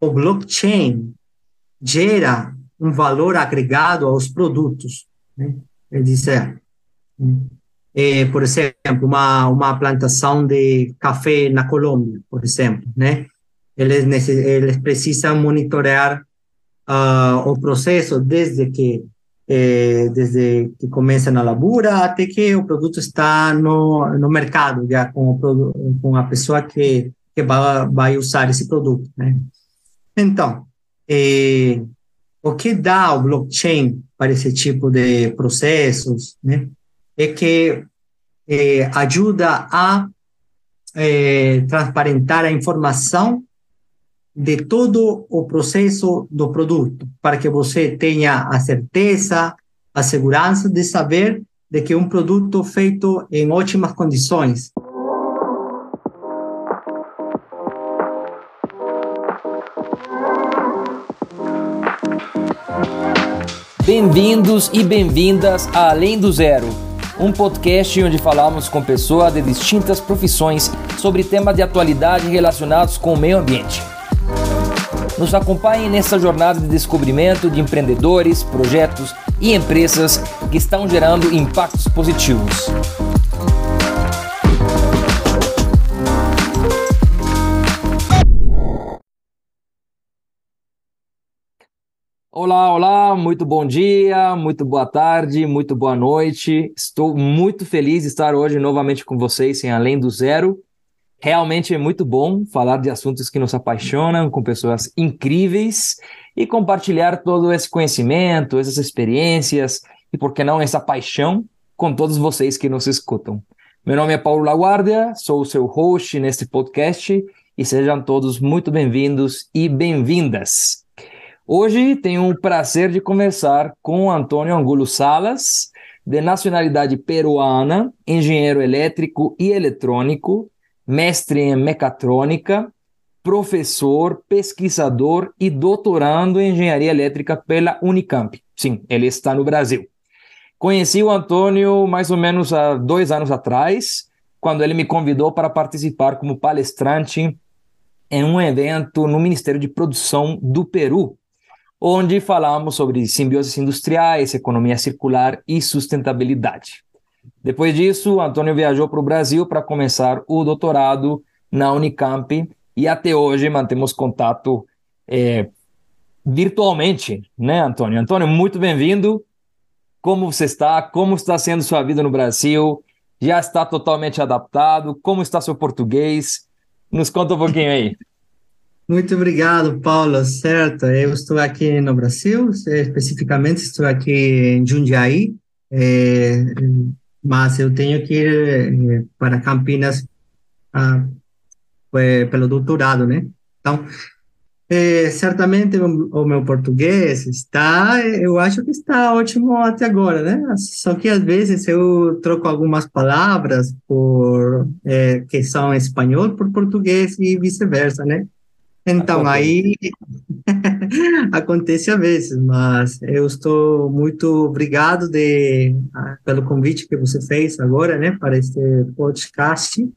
o blockchain gera um valor agregado aos produtos. Né? Quer dizer, é, por exemplo, uma, uma plantação de café na Colômbia, por exemplo, né? Eles, eles precisam monitorar uh, o processo desde que eh, desde que começa na lavoura até que o produto está no, no mercado, já com, o, com a pessoa que, que vai, vai usar esse produto. Né? Então, eh, o que dá o blockchain para esse tipo de processos né, é que eh, ajuda a eh, transparentar a informação de todo o processo do produto, para que você tenha a certeza, a segurança de saber de que um produto feito em ótimas condições. Bem-vindos e bem-vindas a Além do Zero, um podcast onde falamos com pessoas de distintas profissões sobre temas de atualidade relacionados com o meio ambiente. Nos acompanhe nessa jornada de descobrimento de empreendedores, projetos e empresas que estão gerando impactos positivos. Olá, olá, muito bom dia, muito boa tarde, muito boa noite. Estou muito feliz de estar hoje novamente com vocês em Além do Zero. Realmente é muito bom falar de assuntos que nos apaixonam, com pessoas incríveis e compartilhar todo esse conhecimento, essas experiências e, por que não, essa paixão com todos vocês que nos escutam. Meu nome é Paulo Laguardia, sou o seu host neste podcast e sejam todos muito bem-vindos e bem-vindas. Hoje tenho o prazer de conversar com Antônio Angulo Salas, de nacionalidade peruana, engenheiro elétrico e eletrônico, mestre em mecatrônica, professor, pesquisador e doutorando em engenharia elétrica pela Unicamp. Sim, ele está no Brasil. Conheci o Antônio mais ou menos há dois anos atrás, quando ele me convidou para participar como palestrante em um evento no Ministério de Produção do Peru, onde falamos sobre simbioses industriais, economia circular e sustentabilidade. Depois disso, Antônio viajou para o Brasil para começar o doutorado na Unicamp e até hoje mantemos contato é, virtualmente, né, Antônio? Antônio, muito bem-vindo. Como você está? Como está sendo sua vida no Brasil? Já está totalmente adaptado? Como está seu português? Nos conta um pouquinho aí. Muito obrigado, Paulo. Certo, eu estou aqui no Brasil, especificamente estou aqui em Jundiaí, é, mas eu tenho que ir eh, para Campinas ah, pelo doutorado, né? Então, é, certamente o, meu português está, eu acho que está ótimo até agora, né? Só que às vezes eu troco algumas palavras por é, que são espanhol por português e vice-versa, né? Então, aí acontece a vezes, mas eu estou muito obrigado de, ah, pelo convite que você fez agora, né, para este podcast.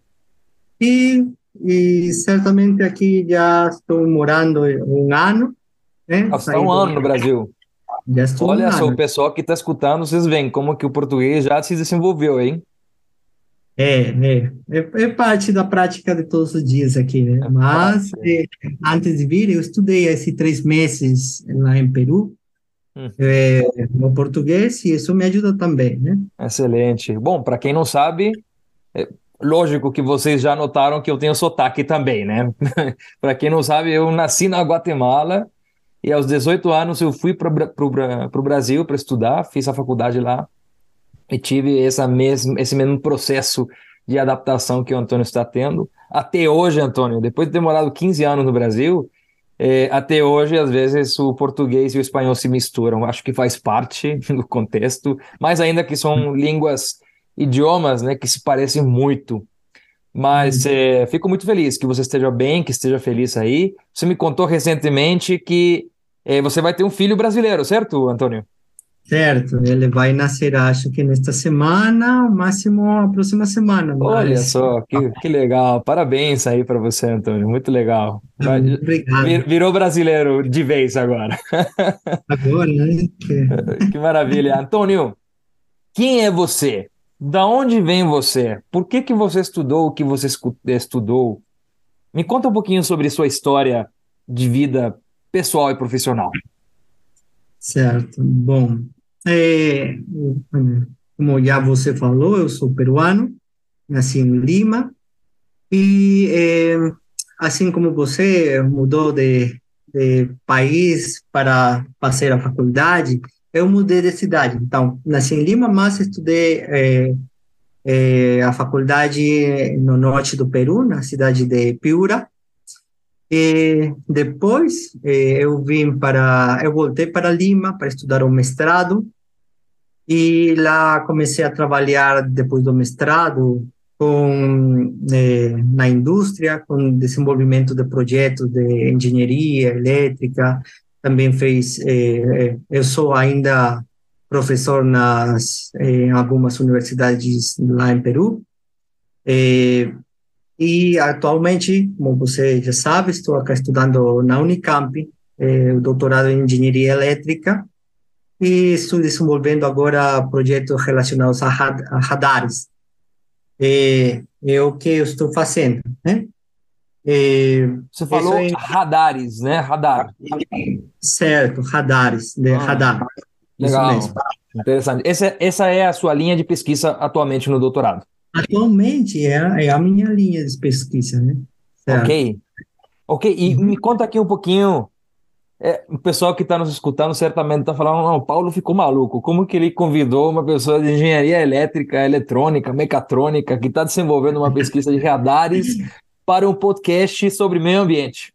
E, e certamente aqui já estou morando um ano. Né, está um ano no Brasil. Já estou Olha um só, ano. o pessoal que está escutando, vocês veem como que o português já se desenvolveu, hein? É, é, é, é, parte da prática de todos os dias aqui, né? É Mas é, antes de vir, eu estudei esses três meses lá em Peru, hum. é, no português, e isso me ajuda também, né? Excelente. Bom, para quem não sabe, é, lógico que vocês já notaram que eu tenho sotaque também, né? para quem não sabe, eu nasci na Guatemala e aos 18 anos eu fui para o Brasil para estudar, fiz a faculdade lá e tive essa mesmo, esse mesmo processo de adaptação que o Antônio está tendo. Até hoje, Antônio, depois de ter morado 15 anos no Brasil, é, até hoje, às vezes, o português e o espanhol se misturam. Acho que faz parte do contexto, mas ainda que são línguas, idiomas, né, que se parecem muito. Mas uhum. é, fico muito feliz que você esteja bem, que esteja feliz aí. Você me contou recentemente que é, você vai ter um filho brasileiro, certo, Antônio? Certo, ele vai nascer, acho que nesta semana, o máximo a próxima semana. Olha mas... só, que, que legal. Parabéns aí para você, Antônio. Muito legal. Obrigado. Virou brasileiro de vez agora. Agora, né? Que... que maravilha. Antônio, quem é você? Da onde vem você? Por que, que você estudou o que você estudou? Me conta um pouquinho sobre sua história de vida pessoal e profissional. Certo. Bom, é, como já você falou, eu sou peruano, nasci em Lima, e é, assim como você mudou de, de país para fazer a faculdade, eu mudei de cidade. Então, nasci em Lima, mas estudei é, é, a faculdade no norte do Peru, na cidade de Piura, e depois eh, eu vim para, eu voltei para Lima para estudar o mestrado e lá comecei a trabalhar depois do mestrado com eh, na indústria, com desenvolvimento de projetos de engenharia elétrica. Também fez, eh, eu sou ainda professor nas em algumas universidades lá em Peru. E atualmente, como você já sabe, estou aqui estudando na Unicamp, eh, o doutorado em engenharia elétrica, e estou desenvolvendo agora projetos relacionados a, radares. É, é, o que eu estou fazendo, né? É, você falou é... radares, né? Radar. Certo, radares, de ah, radar. Legal, interessante. Essa, essa é a sua linha de pesquisa atualmente no doutorado? Atualmente é, é a minha linha de pesquisa, né? Certo. Ok. Ok, e me conta aqui um pouquinho. É, o pessoal que está nos escutando certamente está falando, não, o Paulo ficou maluco. Como que ele convidou uma pessoa de engenharia elétrica, eletrônica, mecatrônica, que está desenvolvendo uma pesquisa de radares para um podcast sobre meio ambiente?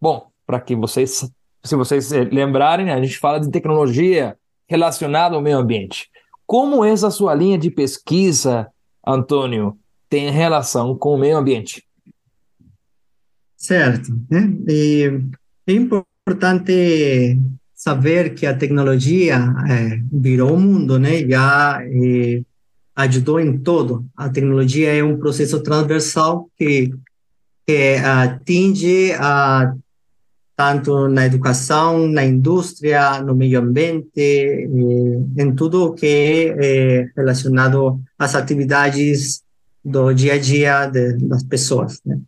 Bom, para que vocês, se vocês lembrarem, a gente fala de tecnologia relacionada ao meio ambiente. Como essa sua linha de pesquisa Antônio, tem relação com o meio ambiente. Certo. Né? E é importante saber que a tecnologia é, virou o mundo, né? Já é, ajudou em todo. A tecnologia é um processo transversal que, que atinge a tanto na educação, na indústria, no meio ambiente, em tudo que é relacionado às atividades do dia a dia de, das pessoas. Né?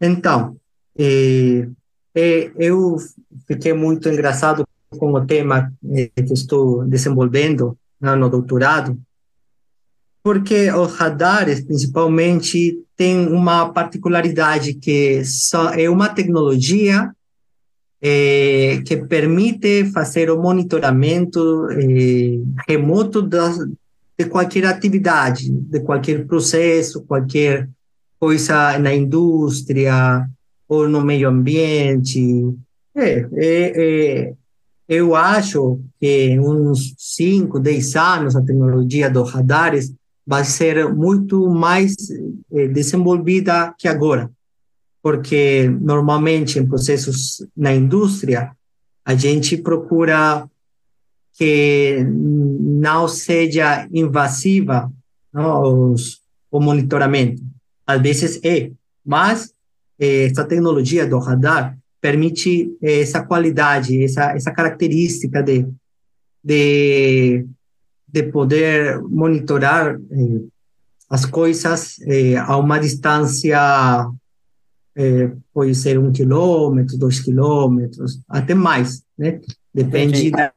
Então, eh, eu fiquei muito engraçado com o tema que estou desenvolvendo no doutorado, porque os radares, principalmente, têm uma particularidade que só é uma tecnologia eh, que permite fazer o monitoramento eh, remoto das, de qualquer atividade, de qualquer processo, qualquer coisa na indústria ou no meio ambiente. É, é, eu acho que uns 5, 10 anos a tecnologia dos radares vai ser muito mais desenvolvida que agora porque normalmente em processos na indústria a gente procura que não seja invasiva não, os, o monitoramento. Às vezes é, mas eh, essa tecnologia do radar permite eh, essa qualidade, essa, essa característica de, de, de poder monitorar eh, as coisas a uma distância é, pode ser um quilômetro, dois quilômetros, até mais, né? Depende da,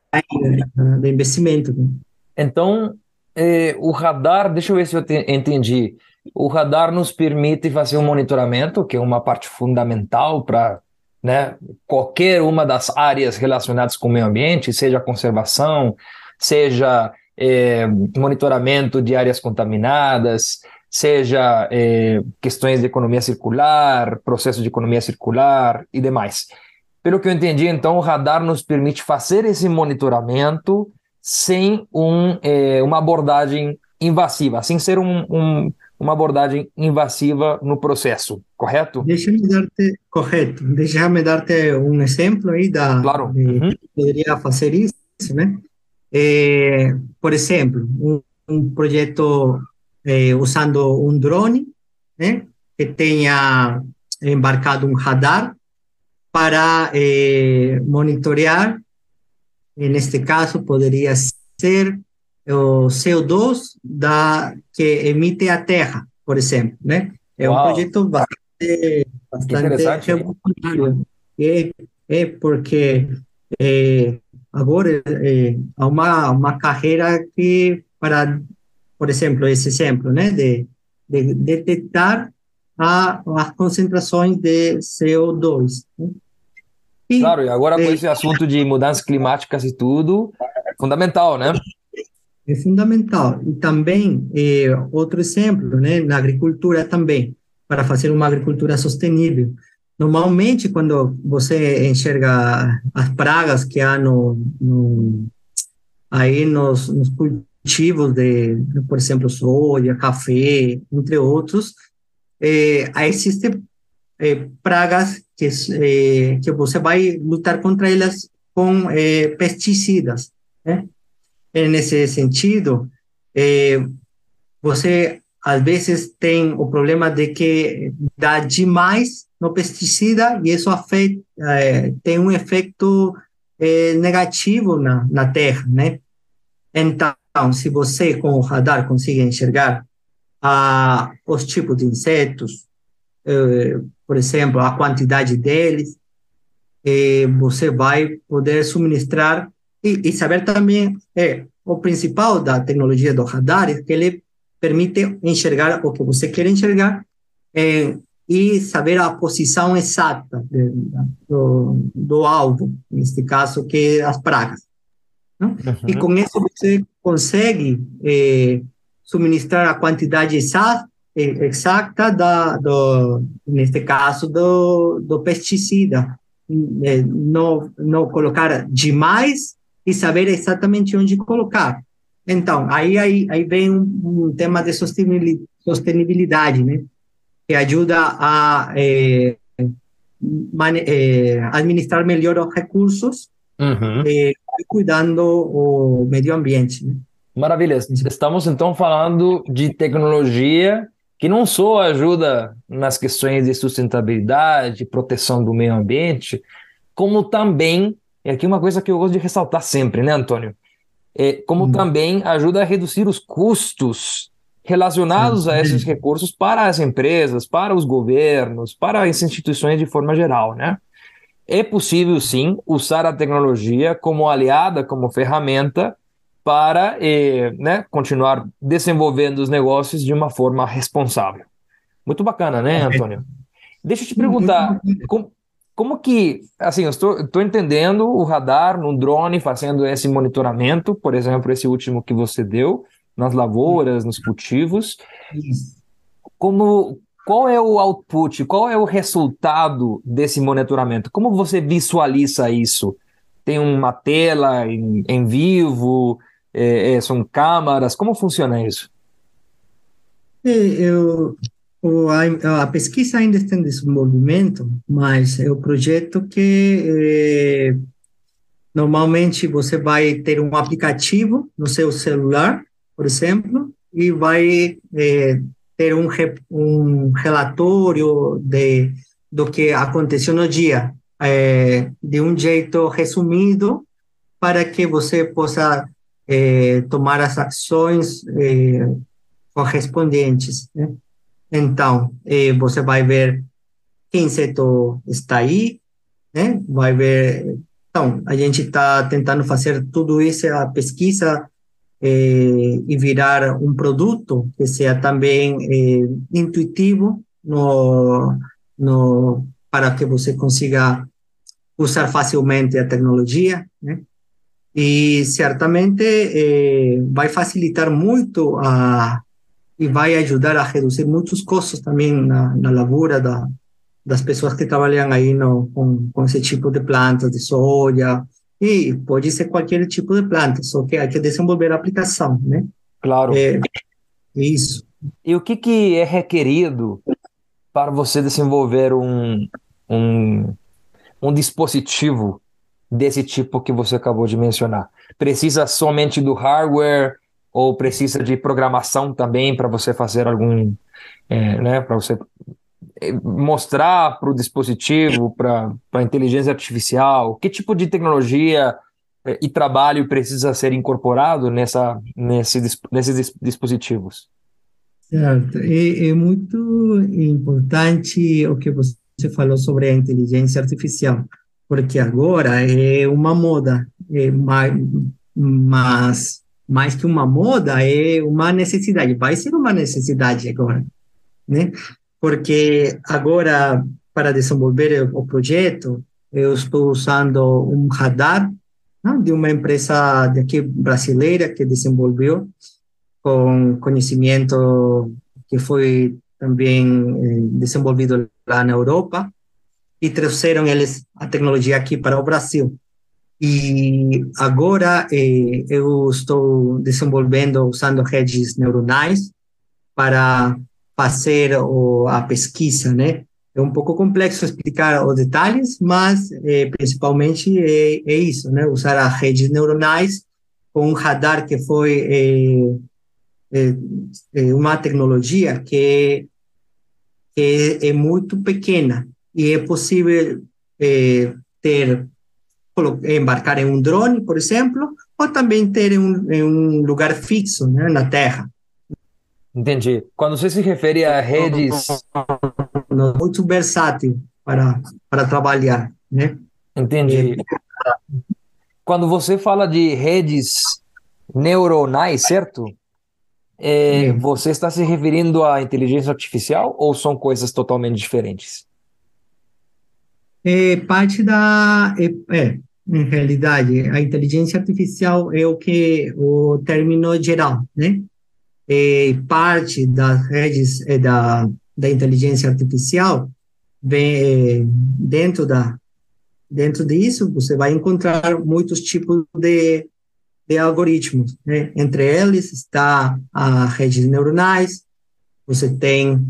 do investimento. Né? Então, é, o radar, deixa eu ver se eu te, entendi. O radar nos permite fazer um monitoramento, que é uma parte fundamental para né, qualquer uma das áreas relacionadas com o meio ambiente, seja conservação, seja é, monitoramento de áreas contaminadas, seja é, questões de economia circular, processo de economia circular e demais. Pelo que eu entendi, então, o radar nos permite fazer esse monitoramento sem um, é, uma abordagem invasiva, sem ser um, um, uma abordagem invasiva no processo, correto? Deixa-me dar-te, correto, deixa-me dar-te um exemplo aí da, claro. de, uhum. poderia fazer isso, né? é, por exemplo, um, um projeto é, usando um drone, né, que tenha embarcado um radar para é, monitorear, neste caso poderia ser o CO2 da, que emite a Terra, por exemplo, né? É Uau. um projeto bastante, bastante revolucionário. É, é porque é, agora é, há uma, uma carreira que, para, por exemplo, esse exemplo, né, de, de detectar a, as concentrações de CO2. Né? E, claro, e agora com é, esse assunto de mudanças climáticas e tudo, fundamental, né? É fundamental. E também, é, outro exemplo, né, na agricultura também, para fazer uma agricultura sustentável. Normalmente, quando você enxerga as pragas que há no, no aí nos, nos, cultivos de, por exemplo, soja, café, entre outros, é, existem é, pragas que, é, que você vai lutar contra elas com é, pesticidas. Né? E nesse sentido, é, você às vezes tem o problema de que dá demais no pesticida e isso afeta, é, tem um efeito é, negativo na, na terra, né? Então, se você com o radar consegue enxergar ah, os tipos de insetos, eh, por exemplo, a quantidade deles, eh, você vai poder suministrar e, e saber também é o principal da tecnologia do radar é que ele permite enxergar o que você quer enxergar é, e saber a posição exata de, do, do alvo, neste caso, que é as pragas. Uhum. E com isso você consegue é, suministrar a quantidade exata, exata da, do, neste caso, do, do pesticida. É, não, não colocar demais e saber exatamente onde colocar. Então, aí, aí, aí vem um, um tema de sustentabilidade, né? Que ajuda a é, é, administrar melhor os recursos, uhum. é, cuidando o meio ambiente. Né? Maravilha. Estamos então falando de tecnologia que não só ajuda nas questões de sustentabilidade, proteção do meio ambiente, como também e aqui uma coisa que eu gosto de ressaltar sempre, né, Antônio? É, como hum. também ajuda a reduzir os custos relacionados a esses recursos para as empresas, para os governos, para as instituições de forma geral, né? É possível, sim, usar a tecnologia como aliada, como ferramenta para eh, né, continuar desenvolvendo os negócios de uma forma responsável. Muito bacana, né, Antônio? Deixa eu te perguntar, como, como que, assim, eu estou, estou entendendo o radar no drone fazendo esse monitoramento, por exemplo, esse último que você deu, nas lavouras, nos cultivos. Como, qual é o output, qual é o resultado desse monitoramento? Como você visualiza isso? Tem uma tela em, em vivo? É, é, são câmaras? Como funciona isso? Eu, a, a, pesquisa ainda está em desenvolvimento, mas é o projeto que é, normalmente você vai ter um aplicativo no seu celular, por exemplo, e vai é, ter um, um relatório de, do que aconteceu no dia, é, de um jeito resumido, para que você possa tomar as ações correspondentes. Né? Então, eh, você vai ver que inseto está aí, né? Vai ver. Então, a gente está tentando fazer tudo isso, a pesquisa, eh, e virar um produto que seja também eh, intuitivo no, no, para que você consiga usar facilmente a tecnologia, né? E certamente eh, vai facilitar muito a e vai ajudar a reduzir muitos custos também na, na lavoura da, das pessoas que trabalham aí no, com, com esse tipo de plantas, de soja, e pode ser qualquer tipo de planta, só que há que desenvolver a aplicação, né? Claro. É, isso. E o que, que é requerido para você desenvolver um, um, um dispositivo desse tipo que você acabou de mencionar? Precisa somente do hardware ou precisa de programação também para você fazer algum, é, né, para você é, mostrar para o dispositivo, para a inteligência artificial, que tipo de tecnologia é, e trabalho precisa ser incorporado nessa, nesse, nesses dispositivos? Certo. É, é muito importante o que você falou sobre a inteligência artificial, porque agora é uma moda, é mas mais que uma moda, é uma necessidade, vai ser uma necessidade agora, né? Porque agora, para desenvolver o projeto, eu estou usando um radar né, de uma empresa daqui brasileira que desenvolveu com conhecimento que foi também eh, desenvolvido lá na Europa e trouxeram eles a tecnologia aqui para o Brasil. E agora eh, eu estou desenvolvendo usando redes neuronais para fazer o, a pesquisa, né? É um pouco complexo explicar os detalhes, mas eh, principalmente é, é, isso, né? Usar as redes neuronais com um radar que foi eh, eh, eh uma tecnologia que, que é muito pequena e é possível eh, ter embarcar em um drone, por exemplo, ou também ter um, em um lugar fixo, né, na Terra. Entendi. Quando você se refere a redes... Muito versátil para, para trabalhar, né? Entendi. Quando você fala de redes neuronais, certo? É, você está se referindo à inteligência artificial ou são coisas totalmente diferentes? É parte da. É, é, em realidade, a inteligência artificial é o que o término geral, né? É parte das redes é, da, da inteligência artificial vem é, dentro da dentro disso você vai encontrar muitos tipos de, de algoritmos, né? Entre eles está a redes neuronais, você tem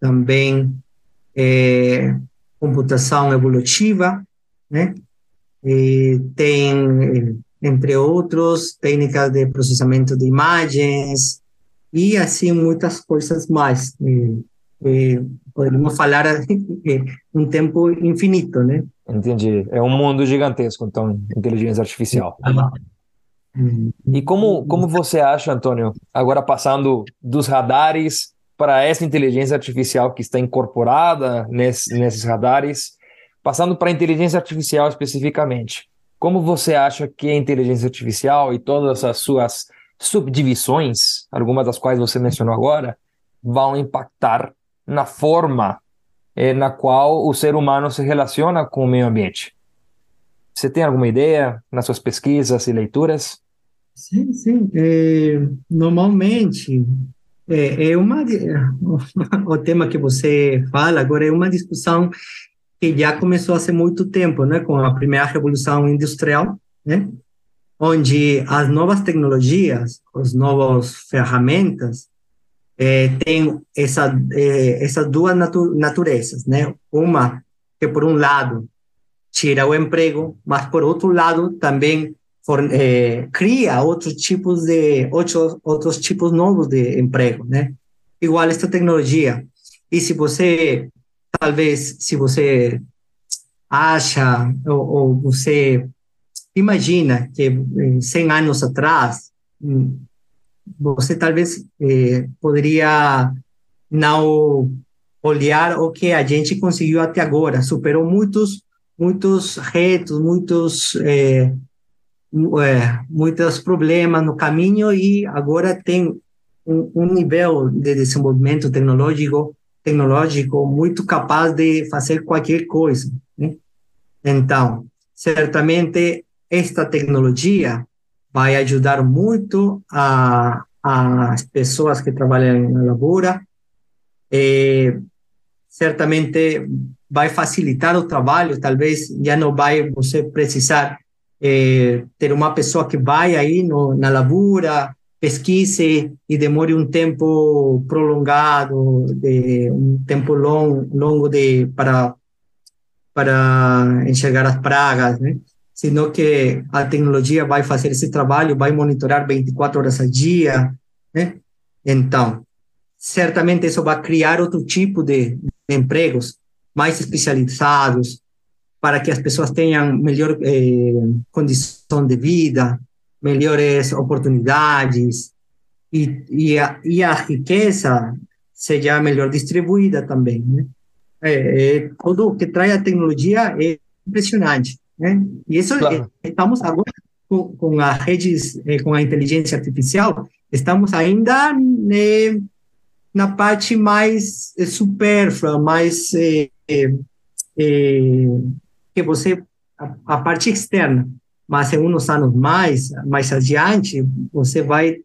também computação evolutiva, né? E tem, entre outros, técnicas de processamento de imagens e, assim, muitas coisas mais. E, e poderíamos falar um tempo infinito, né? Entendi. É um mundo gigantesco, então, inteligência artificial. E como, como você acha, Antônio, agora passando dos radares para essa inteligência artificial que está incorporada nesse, nesses radares, Passando para a inteligência artificial especificamente, como você acha que a inteligência artificial e todas as suas subdivisões, algumas das quais você mencionou agora, vão impactar na forma eh, na qual o ser humano se relaciona com o meio ambiente? Você tem alguma ideia nas suas pesquisas e leituras? Sim, sim. É, normalmente, é, é uma o tema que você fala agora é uma discussão que já começou há muito tempo, né, com a primeira revolução industrial, né, onde as novas tecnologias, as novas ferramentas eh, têm essa, eh, essas duas natu naturezas, né, uma que por um lado tira o emprego, mas por outro lado também eh, cria outros tipos de outros outros tipos novos de emprego, né? Igual esta tecnologia. E se você talvez se você acha ou, ou você imagina que 100 anos atrás hum, você talvez eh, poderia não olhar o que a gente conseguiu até agora, superou muitos muitos retos, muitos é, é, muitos problemas no caminho e agora tem um, um nível de desenvolvimento tecnológico tecnológico muito capaz de fazer qualquer coisa. Né? Então, certamente esta tecnologia vai ajudar muito a, as pessoas que trabalham na lavoura, e certamente vai facilitar o trabalho, talvez já não vai você precisar eh, ter uma pessoa que vai aí no, na lavoura, pesquise e demore um tempo prolongado, de um tempo longo, longo de para para enxergar as pragas, né? Sino que a tecnologia vai fazer esse trabalho, vai monitorar 24 horas ao dia, né? Então, certamente isso vai criar outro tipo de empregos mais especializados para que as pessoas tenham melhor eh, condição de vida, melhores oportunidades e, e, a, e a riqueza seja melhor distribuída também, né? É, é, tudo que traz a tecnologia é impressionante, né? E isso claro. é, estamos agora com, com as redes, é, com a inteligência artificial, estamos ainda né, na parte mais é, supérflua, mais que você a, a, parte externa, mas em uns anos mais mais adiante você vai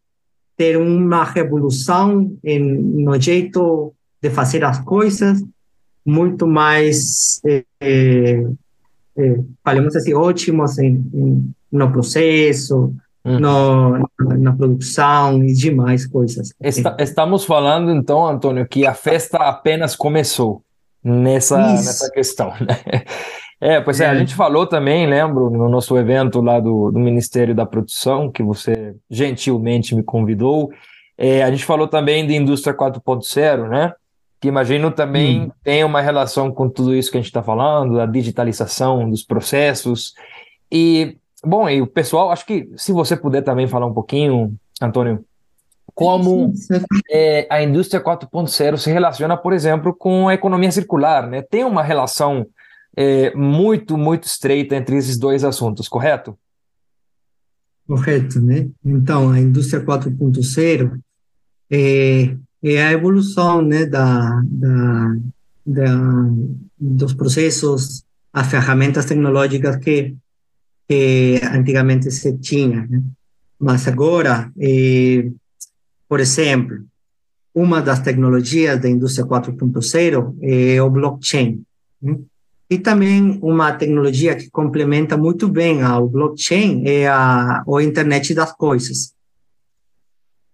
ter uma revolução em, no jeito de fazer as coisas muito mais é, é, falamos assim ótimos em, em, no processo Uhum. No, na produção e demais coisas. Está, estamos falando, então, Antônio, que a festa apenas começou nessa, nessa questão, né? É, pois é. é, a gente falou também, lembro, no nosso evento lá do, do Ministério da Produção, que você gentilmente me convidou, é, a gente falou também de indústria 4.0, né? Que imagino também hum. tem uma relação com tudo isso que a gente está falando, da digitalização dos processos. E Bom, e o pessoal, acho que se você puder também falar um pouquinho, Antônio, como é, a indústria 4.0 se relaciona, por exemplo, com a economia circular, né? Tem uma relação é, muito, muito estreita entre esses dois assuntos, correto? Correto, né? Então, a indústria 4.0 é, é a evolução, né, da, da, da, dos processos, as ferramentas tecnológicas que que antigamente se tinha. Né? Mas agora, eh, por exemplo, uma das tecnologias da indústria 4.0 é o blockchain. Né? E também uma tecnologia que complementa muito bem ao blockchain é a, a internet das coisas.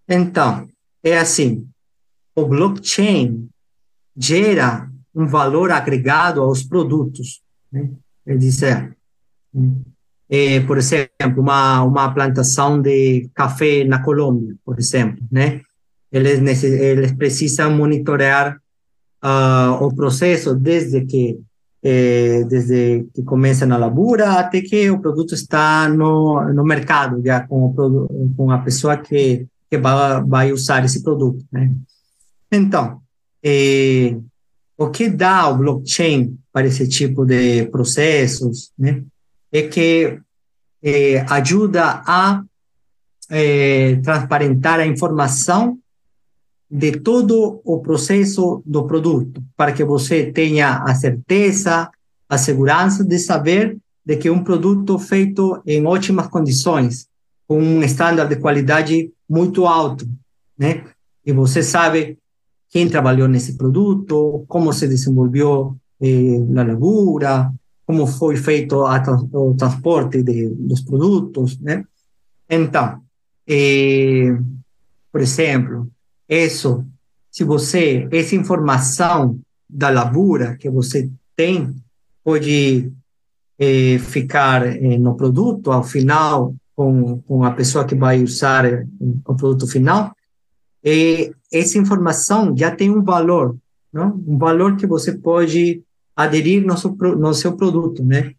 Então, é assim, o blockchain gera um valor agregado aos produtos. Né? É dizer, eh, por exemplo, uma, uma plantação de café na Colômbia, por exemplo, né? Eles, eles precisam monitorar uh, o processo desde que eh, desde que começa na lavoura até que o produto está no, no mercado, já com, o, com a pessoa que, que vai, vai usar esse produto, né? Então, eh, o que dá o blockchain para esse tipo de processos, né? é que ajuda a transparentar a informação de todo o processo do produto, para que você tenha a certeza, a segurança de saber de que um produto feito em ótimas condições, com um estándar de qualidade muito alto, né? E você sabe quem trabalhou nesse produto, como se desenvolveu eh, na lavoura, como foi feito a, o transporte de, dos produtos, né? Então, eh, por exemplo, isso, se você, essa informação da lavoura que você tem, pode eh, ficar eh, no produto, ao final, com, com a pessoa que vai usar eh, o produto final, e essa informação já tem um valor, não? um valor que você pode aderir no seu, no seu produto, né?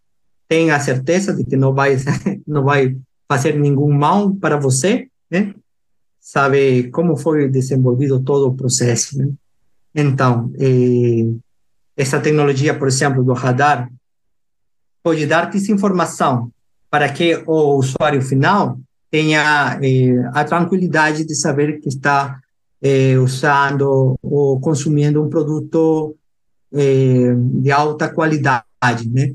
Tenha a certeza de que não vai não vai fazer nenhum mal para você, né? Sabe como foi desenvolvido todo o processo, né? Então, eh, essa tecnologia, por exemplo, do radar, pode dar-te essa informação para que o usuário final tenha eh, a tranquilidade de saber que está eh, usando ou consumindo um produto é, de alta qualidade, né?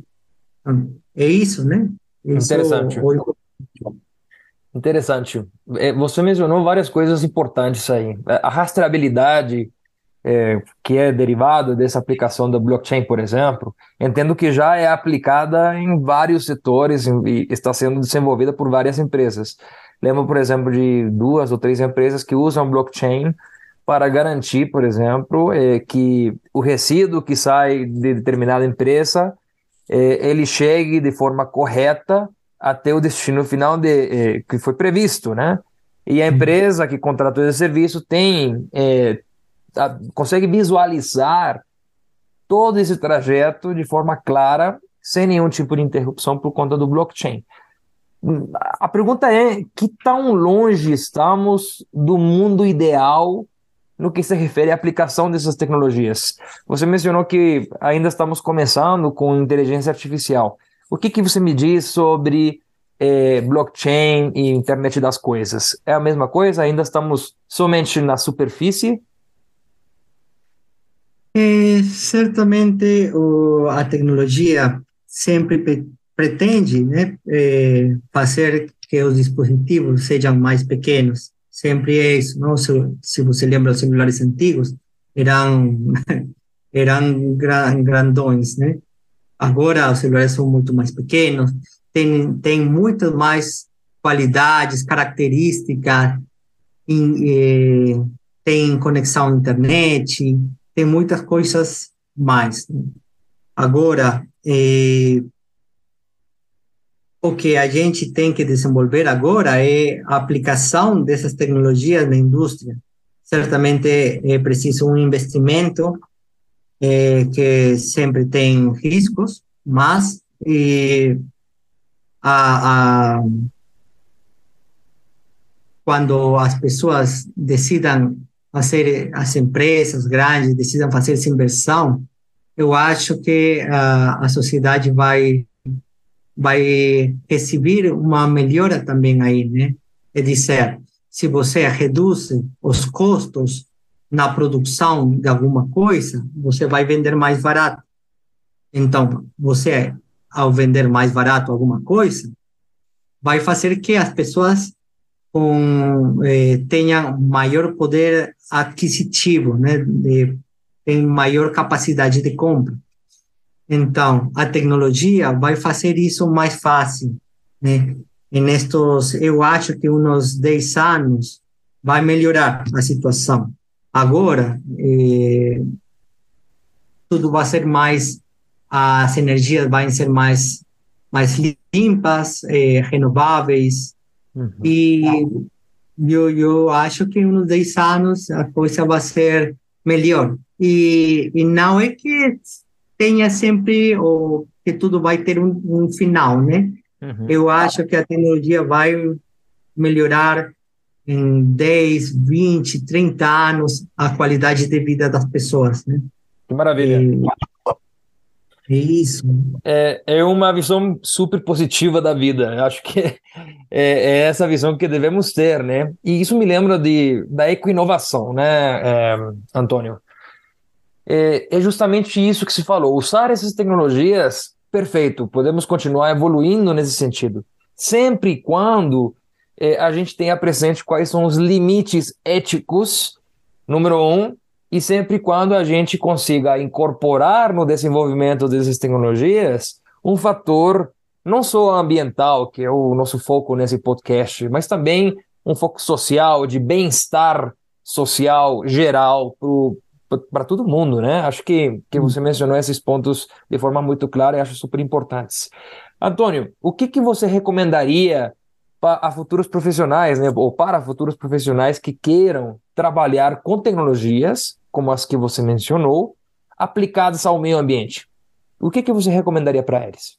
É isso, né? Isso, Interessante. Interessante. É, você mencionou várias coisas importantes aí. A rastreabilidade, é, que é derivada dessa aplicação da blockchain, por exemplo, entendo que já é aplicada em vários setores e está sendo desenvolvida por várias empresas. Lembro, por exemplo, de duas ou três empresas que usam blockchain para garantir, por exemplo, é, que o resíduo que sai de determinada empresa é, ele chegue de forma correta até o destino final de, é, que foi previsto, né? E a empresa que contratou esse serviço tem é, a, consegue visualizar todo esse trajeto de forma clara, sem nenhum tipo de interrupção por conta do blockchain. A pergunta é: que tão longe estamos do mundo ideal no que se refere à aplicação dessas tecnologias? Você mencionou que ainda estamos começando com inteligência artificial. O que, que você me diz sobre é, blockchain e internet das coisas? É a mesma coisa? Ainda estamos somente na superfície? É, certamente o, a tecnologia sempre pretende né, é, fazer que os dispositivos sejam mais pequenos. Sempre é isso, não? Se, se você lembra os celulares antigos, eram eram grandões, né? Agora os celulares são muito mais pequenos, tem tem muitas mais qualidades, características, em, eh, tem conexão à internet, tem muitas coisas mais. Agora, eh, o que a gente tem que desenvolver agora é a aplicação dessas tecnologias na indústria. Certamente é preciso um investimento é, que sempre tem riscos, mas é, a, a, quando as pessoas decidam fazer, as empresas grandes decidam fazer essa inversão, eu acho que a, a sociedade vai vai receber uma melhora também aí, né? É dizer, se você reduz os custos na produção de alguma coisa, você vai vender mais barato. Então, você, ao vender mais barato alguma coisa, vai fazer que as pessoas com, eh, tenham maior poder aquisitivo, né? De, tem maior capacidade de compra. Então, a tecnologia vai fazer isso mais fácil, né? E nestes, eu acho que uns 10 anos vai melhorar a situação. Agora, eh, tudo vai ser mais, as energias vão ser mais, mais limpas, eh, renováveis, uhum. e eu, eu acho que uns 10 anos a coisa vai ser melhor. E, e não é que tenha sempre o que tudo vai ter um, um final, né? Uhum. Eu acho que a tecnologia vai melhorar em 10, 20, 30 anos a qualidade de vida das pessoas, né? Que maravilha. é isso. É, é uma visão super positiva da vida. Eu acho que é, é, essa visão que devemos ter, né? E isso me lembra de, da ecoinovação, né, é, Antônio? é, é justamente isso que se falou. Usar essas tecnologias, perfeito, podemos continuar evoluindo nesse sentido. Sempre e quando é, a gente tenha presente quais são os limites éticos, número um, e sempre quando a gente consiga incorporar no desenvolvimento dessas tecnologias um fator não só ambiental, que é o nosso foco nesse podcast, mas também um foco social, de bem-estar social geral para todo mundo, né? Acho que, que você mencionou esses pontos de forma muito clara e acho super importantes. Antônio, o que, que você recomendaria a futuros profissionais, né, ou para futuros profissionais que queiram trabalhar com tecnologias, como as que você mencionou, aplicadas ao meio ambiente? O que, que você recomendaria para eles?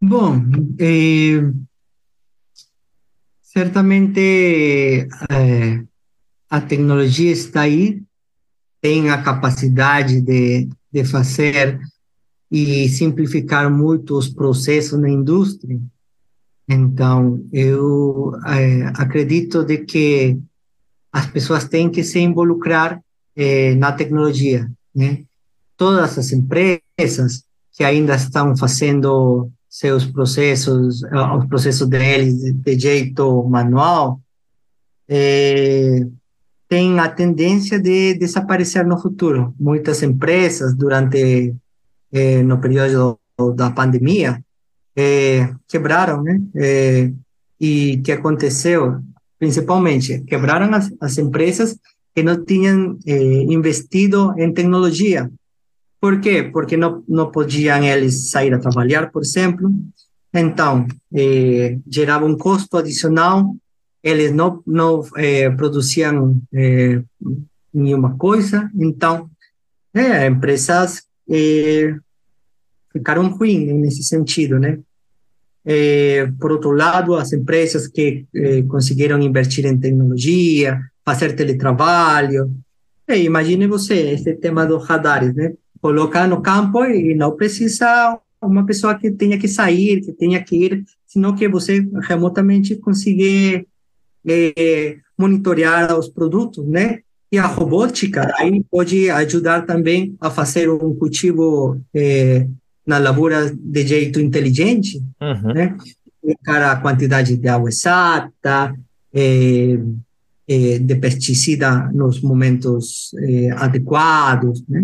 Bom, eh, certamente eh, a tecnologia está aí, tem a capacidade de, de fazer e simplificar muito os processos na indústria. Então, eu é, acredito de que as pessoas têm que se involucrar é, na tecnologia, né? Todas as empresas que ainda estão fazendo seus processos, os processos deles de jeito manual, é, tem a tendência de desaparecer no futuro. Muitas empresas, durante eh, no período da pandemia, eh, quebraram, né? Eh, e que aconteceu, principalmente, quebraram as, as empresas que não tinham investido em tecnologia. Por quê? Porque não, não podiam eles sair a trabalhar, por exemplo. Então, eh, gerava um custo adicional. Eles não, não eh, produziam nenhuma coisa. Então, é, empresas ficaram ruins nesse sentido, né? Eh, por outro lado, as empresas que eh, conseguiram investir em tecnologia, fazer teletrabalho. imagine você, esse tema dos radares, né? colocar no campo e não precisa uma pessoa que tenha que sair, que tenha que ir, senão que você remotamente conseguir é, monitorear os produtos, né? E a robótica aí pode ajudar também a fazer um cultivo é, na lavoura de jeito inteligente, uhum. né? Colocar a quantidade de água exata, é, de pesticida nos momentos adequados, né?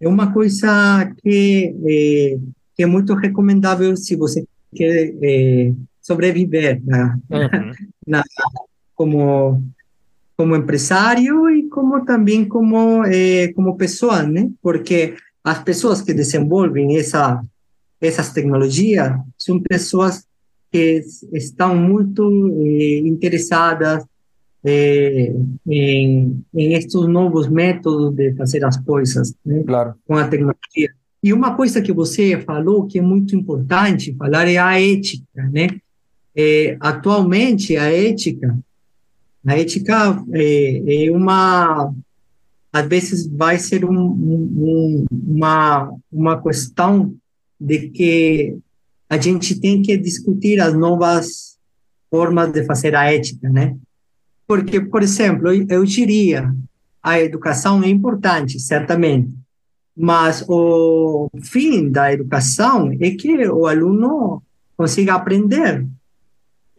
é uma coisa que é, que é muito recomendável se você quer é, sobreviver na, uhum. na, como como empresário e como também como é, como pessoa, né? Porque as pessoas que desenvolvem essa essas tecnologias são pessoas que estão muito é, interessadas eh, em, em estes novos métodos de fazer as coisas né, claro. com a tecnologia. E uma coisa que você falou que é muito importante falar é a ética, né? É, atualmente a ética, a ética é, é, uma, às vezes vai ser um, um, uma uma questão de que a gente tem que discutir as novas formas de fazer a ética, né? Porque, por exemplo, eu diria, a educação é importante, certamente, mas o fim da educação é que o aluno consiga aprender.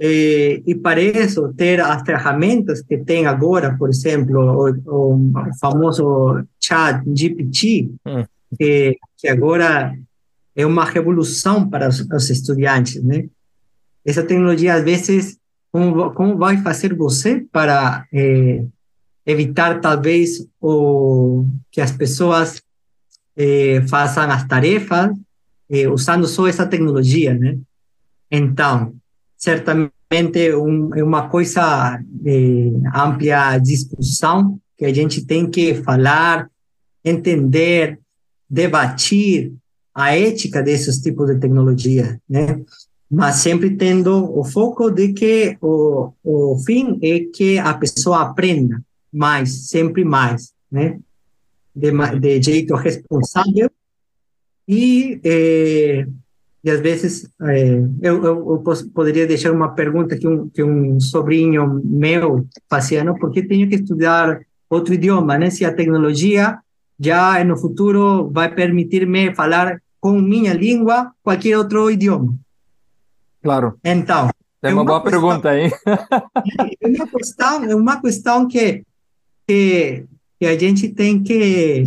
E, e para isso, ter as ferramentas que tem agora, por exemplo, o, o famoso chat GPT, hum. que, que agora é uma revolução para os, os estudantes, né? Essa tecnologia, às vezes, como, como vai fazer você para é, evitar, talvez, o, que as pessoas é, façam as tarefas é, usando só essa tecnologia, né? Então, certamente um, é uma coisa de ampla discussão que a gente tem que falar, entender, debater a ética desses tipos de tecnologia, né? mas sempre tendo o foco de que o, o fim é que a pessoa aprenda mais, sempre mais, né? De, de jeito responsável e, eh, e às vezes eh, eu, eu, eu, poderia deixar uma pergunta que um, que um sobrinho meu fazia, não? Porque tenho que estudar outro idioma, né? Se a tecnologia já no futuro vai permitir-me falar com minha língua qualquer outro idioma. Claro. Então. É uma, uma boa questão, pergunta, hein? é uma questão, é uma questão que, que, que a gente tem que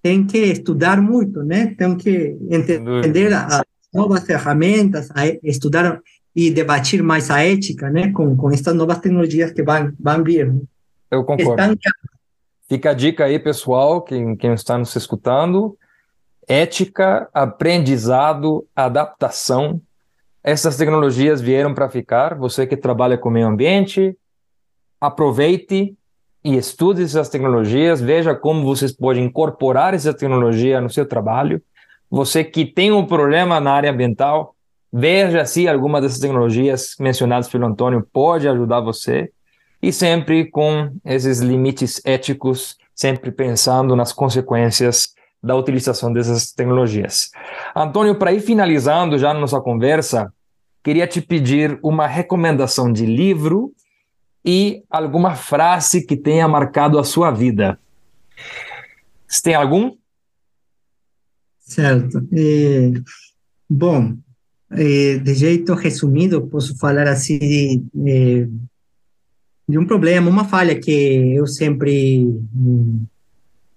tem que estudar muito, né? Tem que entender as novas ferramentas, estudar e debater mais a ética, né? Com, com essas novas tecnologias que vão, vão vir. Né? Eu concordo. Estão... Fica a dica aí, pessoal, quem, quem está nos escutando. Ética, aprendizado, adaptação essas tecnologias vieram para ficar. Você que trabalha com meio ambiente, aproveite e estude essas tecnologias, veja como vocês podem incorporar essa tecnologia no seu trabalho. Você que tem um problema na área ambiental, veja se alguma dessas tecnologias mencionadas pelo Antônio pode ajudar você. E sempre com esses limites éticos, sempre pensando nas consequências da utilização dessas tecnologias. Antônio, para ir finalizando já nossa conversa, queria te pedir uma recomendação de livro e alguma frase que tenha marcado a sua vida. Você tem algum? Certo. É, bom, é, de jeito resumido, posso falar assim de, de, de, um problema, uma falha que eu sempre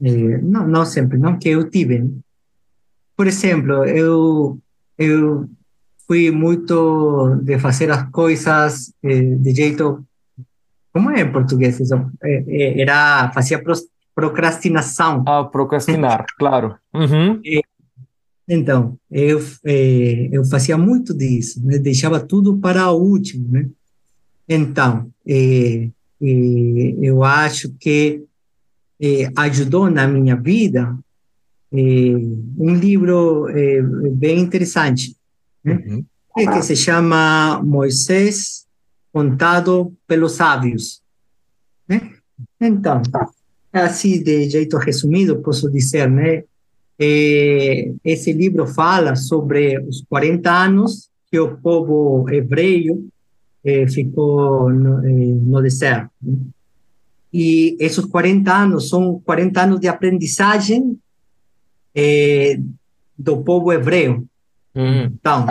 é, não, não sempre, não que eu tive. Por exemplo, eu eu fui muito de fazer as coisas eh, de jeito como é em português isso? Eh, era fazia procrastinação. Ah, procrastinar, claro. Uhum. Então, eu, é, eu fazia muito disso, né? deixava tudo para o último. Né? Então, é, é, eu acho que ajudou na minha vida um livro bem interessante, né? Uhum. que se chama Moisés contado pelos sábios. Né? Então, assim, de jeito resumido, posso dizer, né? É, esse livro fala sobre os 40 anos que o povo hebreu é, ficou no, é, no deserto. Né? E esses 40 anos são 40 anos de aprendizagem do povo hebreu. Uhum. Então,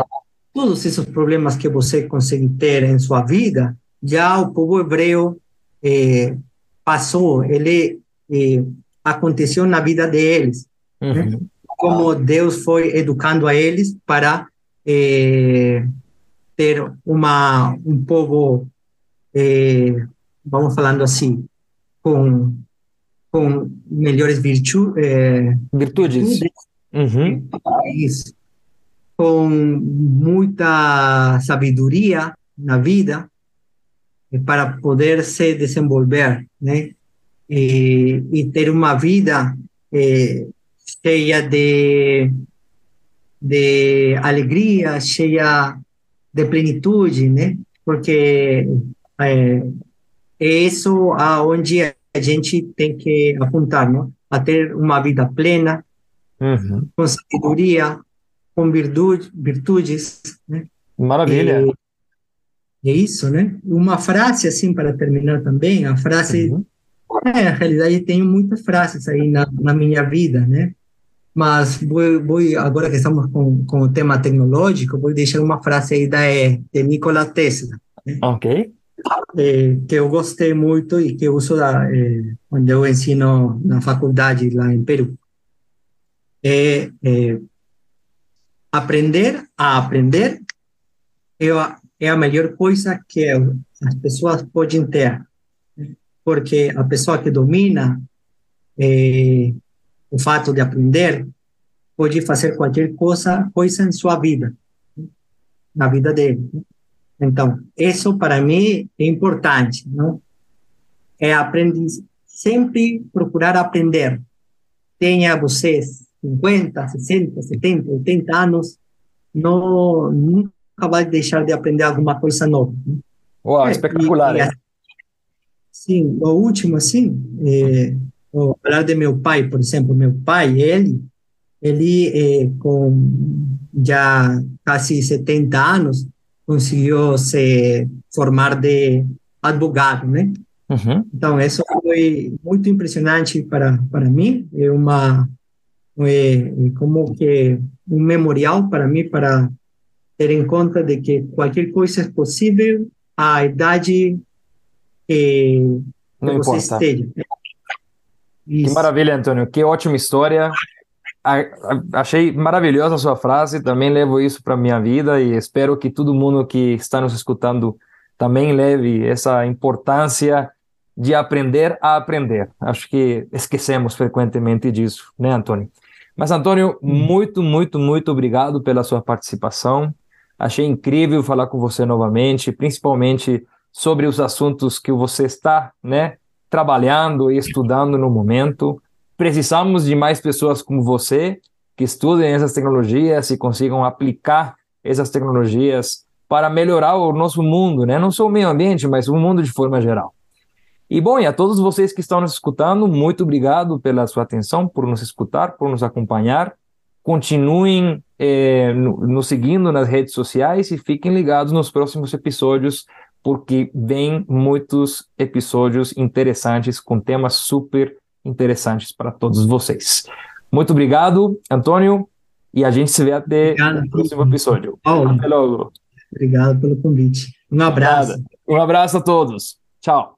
todos esses problemas que você consegue ter em sua vida, já o povo hebreu é, passou, ele é, aconteceu na vida deles. Né? Uhum. Né? Como Deus foi educando a eles para é, ter uma um povo, é, vamos falando assim, com com melhores virtu, é, virtudes. virtudes. Uhum. Com muita sabedoria na vida para poder se desenvolver, né? E, e ter uma vida é, cheia de, de alegria, cheia de plenitude, né? Porque é, é isso aonde a gente tem que apontar, não? A ter uma vida plena, uhum. com sabedoria, com virtude, virtudes, né? Maravilha. E, é isso, né? Uma frase assim para terminar também, a frase uhum. É, na realidade, tenho muitas frases aí na, na minha vida, né? Mas vou, vou, agora que estamos com, com o tema tecnológico, vou deixar uma frase aí da, de Nikola Tesla. Né? Ok. É, que eu gostei muito e que uso da, é, quando eu ensino na faculdade lá em Peru. É, é aprender a aprender é a, é a melhor coisa que as pessoas podem ter porque a pessoa que domina é, o fato de aprender pode fazer qualquer coisa, coisa em sua vida, na vida dele. Então, isso para mim é importante, não? É aprender, sempre procurar aprender. Tenha você 50, 60, 70, 80 anos, não, nunca vai deixar de aprender alguma coisa nova. Uau, espetacular. E, e, Sim, o último, assim, é, falar de meu pai, por exemplo. Meu pai, ele, ele é, com já quase 70 anos, conseguiu se formar de advogado, né? Uhum. Então, isso foi muito impressionante para, para mim. É uma, é, é como que um memorial para mim, para ter em conta de que qualquer coisa é possível à idade que, Não você importa. esteja. Isso. Que maravilha, Antônio. Que ótima história. Achei maravilhosa a sua frase. Também levo isso para minha vida e espero que todo mundo que está nos escutando também leve essa importância de aprender a aprender. Acho que esquecemos frequentemente disso, né, Antônio? Mas, Antônio, hum. muito, muito, muito obrigado pela sua participação. Achei incrível falar com você novamente, principalmente sobre os assuntos que você está, né, trabalhando e estudando no momento. Precisamos de mais pessoas como você que estudem essas tecnologias e consigam aplicar essas tecnologias para melhorar o nosso mundo, né? Não só o meio ambiente, mas o mundo de forma geral. E bom, e a todos vocês que estão nos escutando, muito obrigado pela sua atenção, por nos escutar, por nos acompanhar. Continuem eh, nos seguindo nas redes sociais e fiquem ligados nos próximos episódios porque vem muitos episódios interessantes com temas super interessantes para todos vocês. Muito obrigado, Antônio, e a gente se vê até obrigado, o próximo episódio. Paulo, até logo. Obrigado pelo convite. Um abraço. Um abraço a todos. Tchau.